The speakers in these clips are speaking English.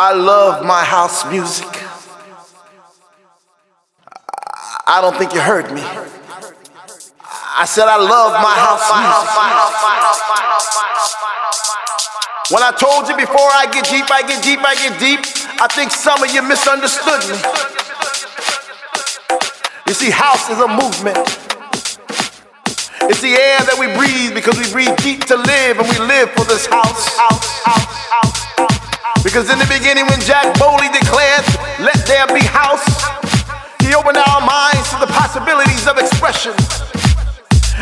I love my house music. I don't think you heard me. I said I love my house music. When I told you before I get deep, I get deep, I get deep, I think some of you misunderstood me. You see, house is a movement. It's the air that we breathe because we breathe deep to live and we live for this house. house, house, house. Because in the beginning, when Jack Bowley declared, Let there be house, he opened our minds to the possibilities of expression.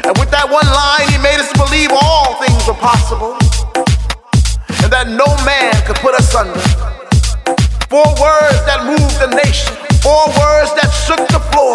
And with that one line, he made us believe all things were possible and that no man could put us under. Four words that moved the nation, four words that shook the floor,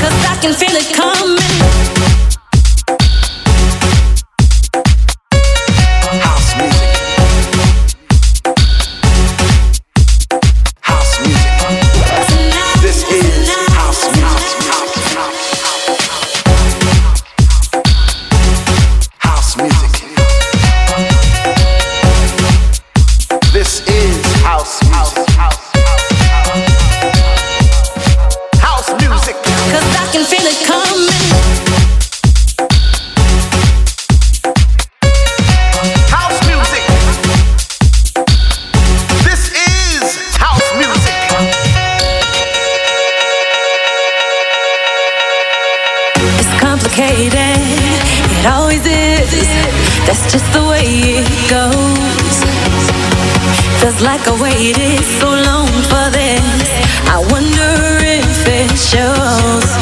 Cause I can feel it coming. Just the way it goes. Feels like I waited so long for this. I wonder if it shows.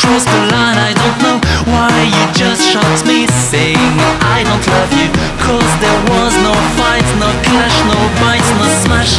cross the line. I don't know why you just shot me Saying I don't love you. Cause there was no fight, no clash, no bites, no smash.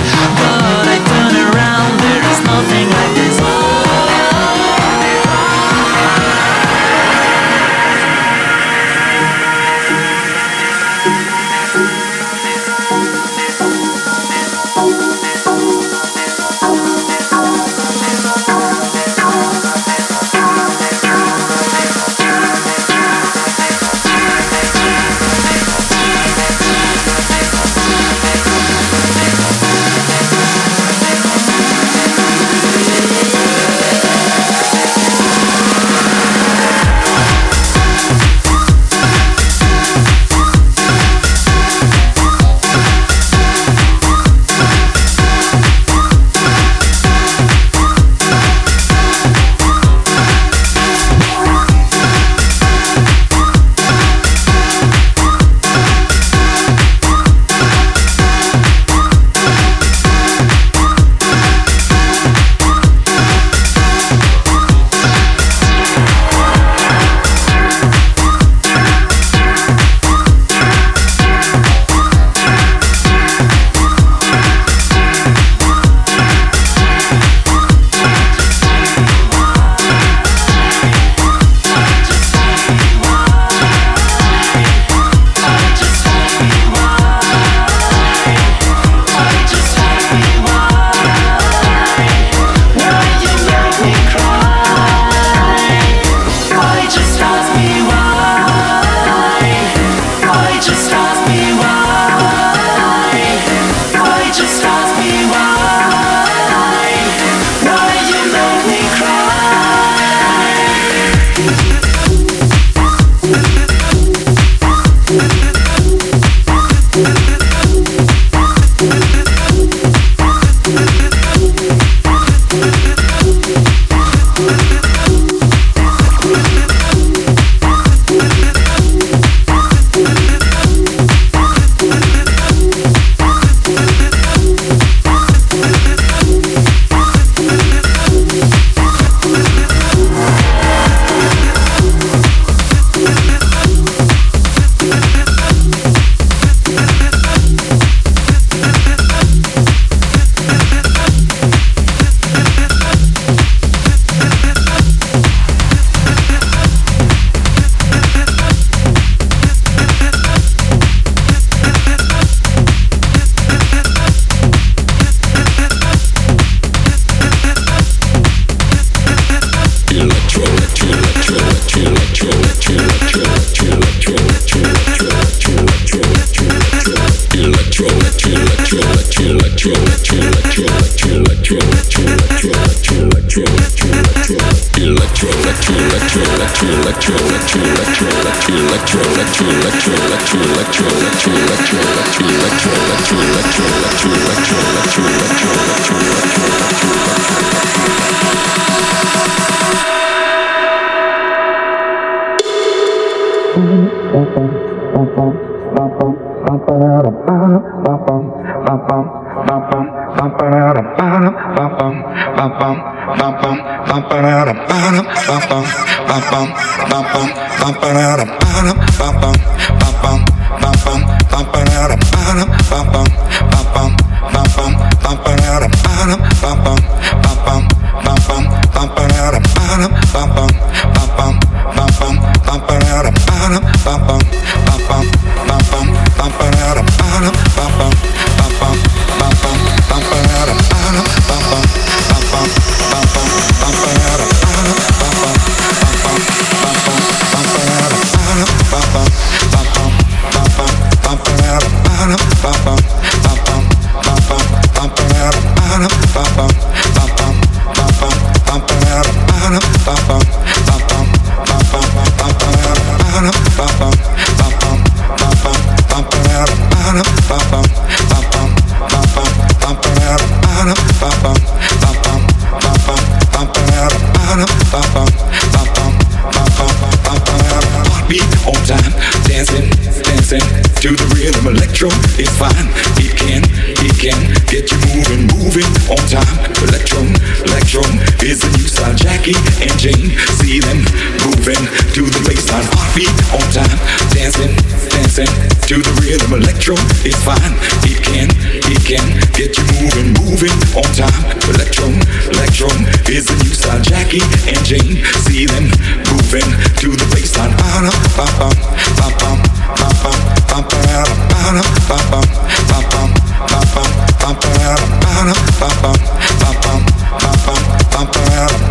See them moving to the bassline. Heartbeat on time, dancing, dancing to the rhythm. Electro is fine. It can, it can get you moving, moving on time. Electro, electro is the new style. Jackie and Jane, feeling, moving to the bassline. Ba-da, ba-bum, ba-bum, ba-bum, ba-ba-da, ba-da, ba-bum, ba-bum, ba-bum, ba-ba-da, ba-da, ba-bum, ba-bum, ba-bum, ba-bum, ba-bum.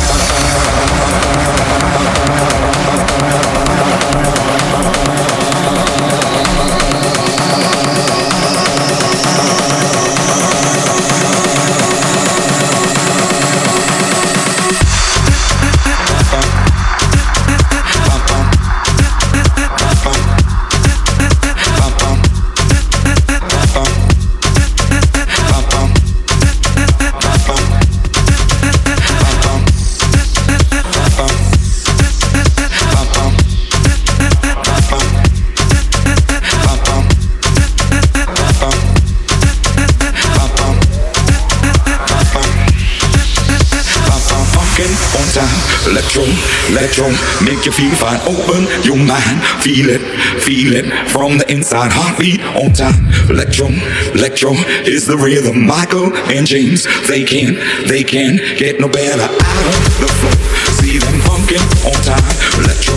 strong, make you feel fine. Open your mind, feel it, feel it from the inside. Heartbeat on time, electro, electro is the rhythm. Michael and James, they can, they can get no better. Out of the flow, see them funkin' on time. Electro,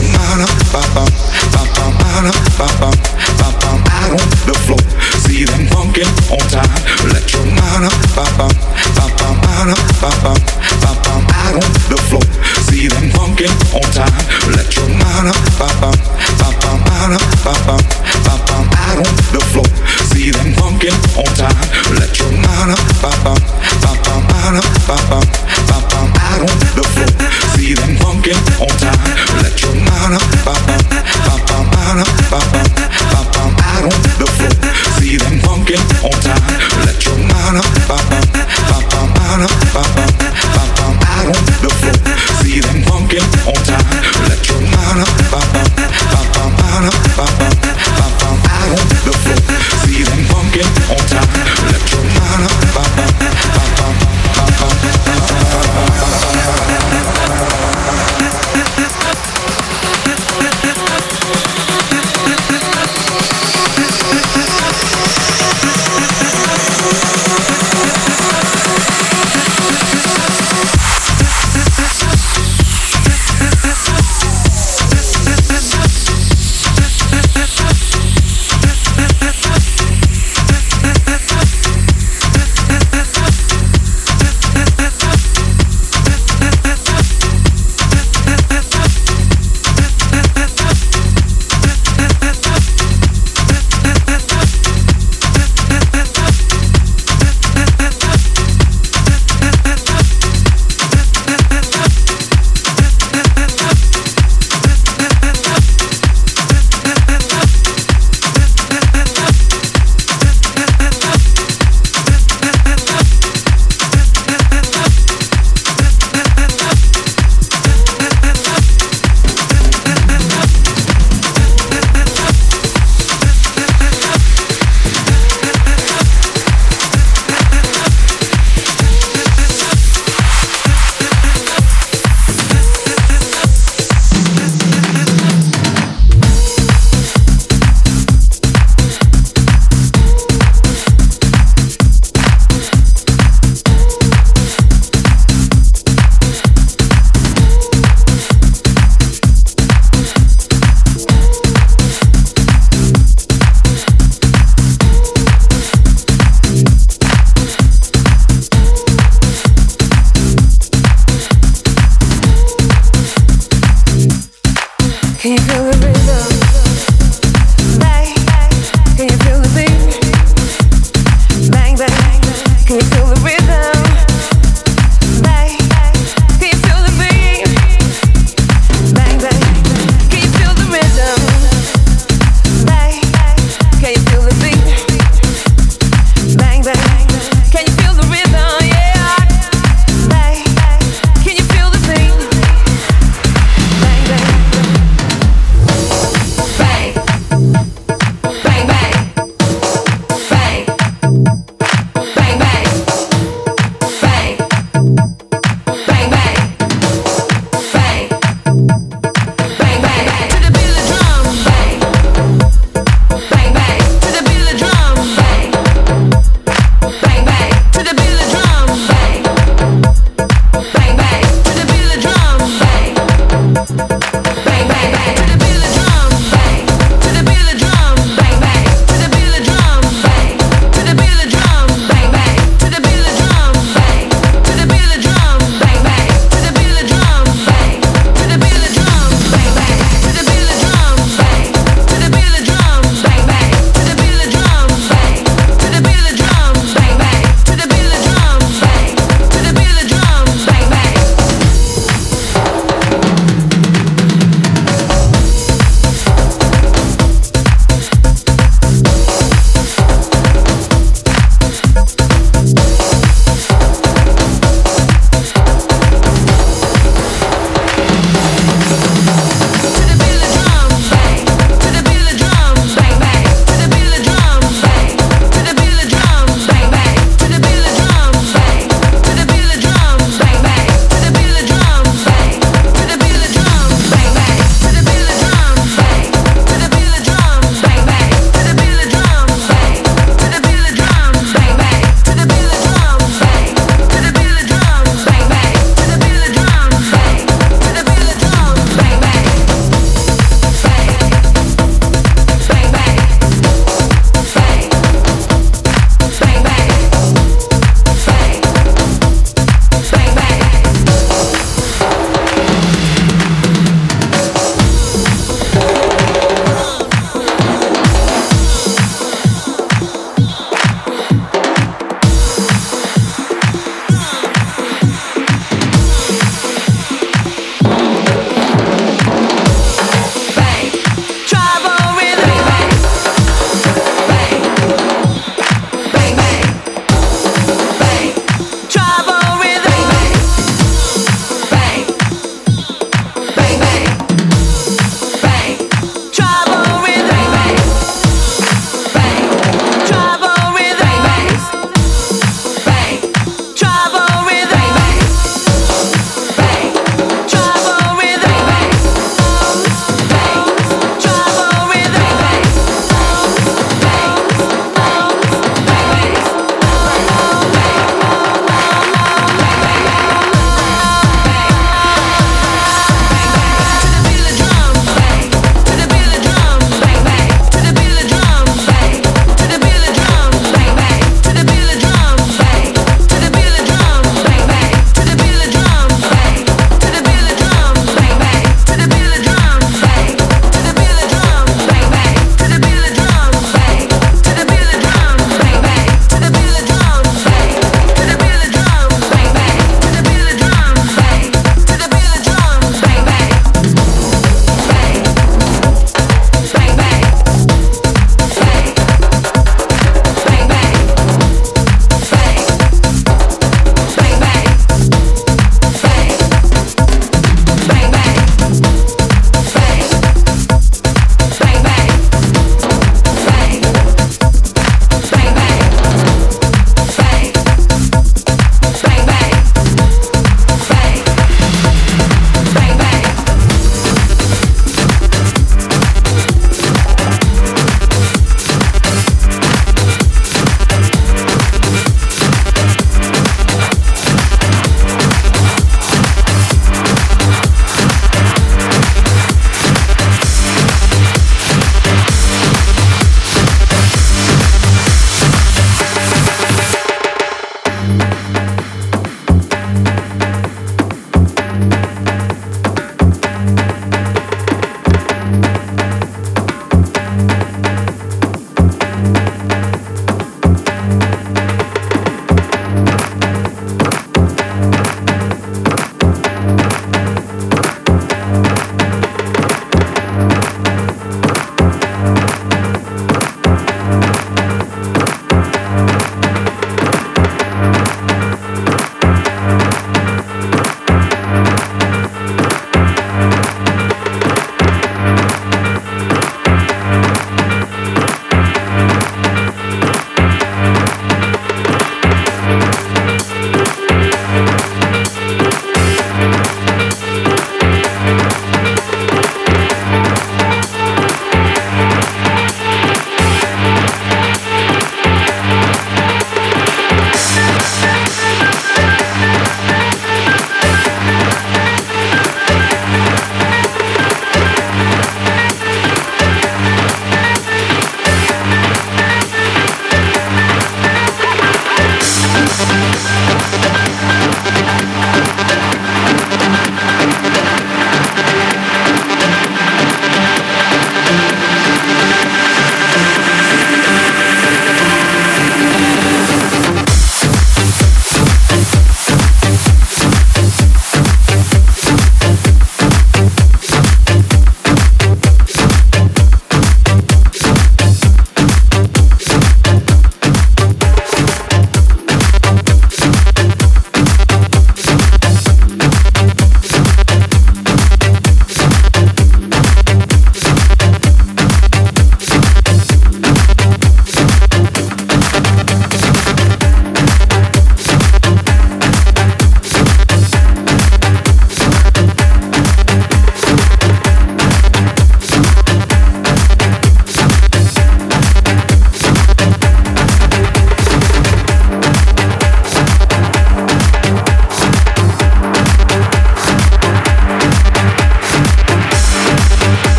ba ba ba ba ba ba ba ba ba ba ba ba. out on the floor. See them funkin' on time. Electro, ba ba ba ba ba ba ba ba ba ba ba ba. out on the floor. See them funkin' on let your mind up, up, up, bop, bop.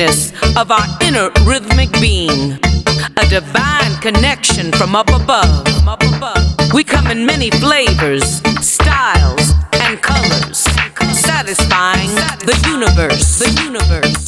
of our inner rhythmic being, a divine connection from up above. We come in many flavors, styles, and colors, satisfying the universe. The universe.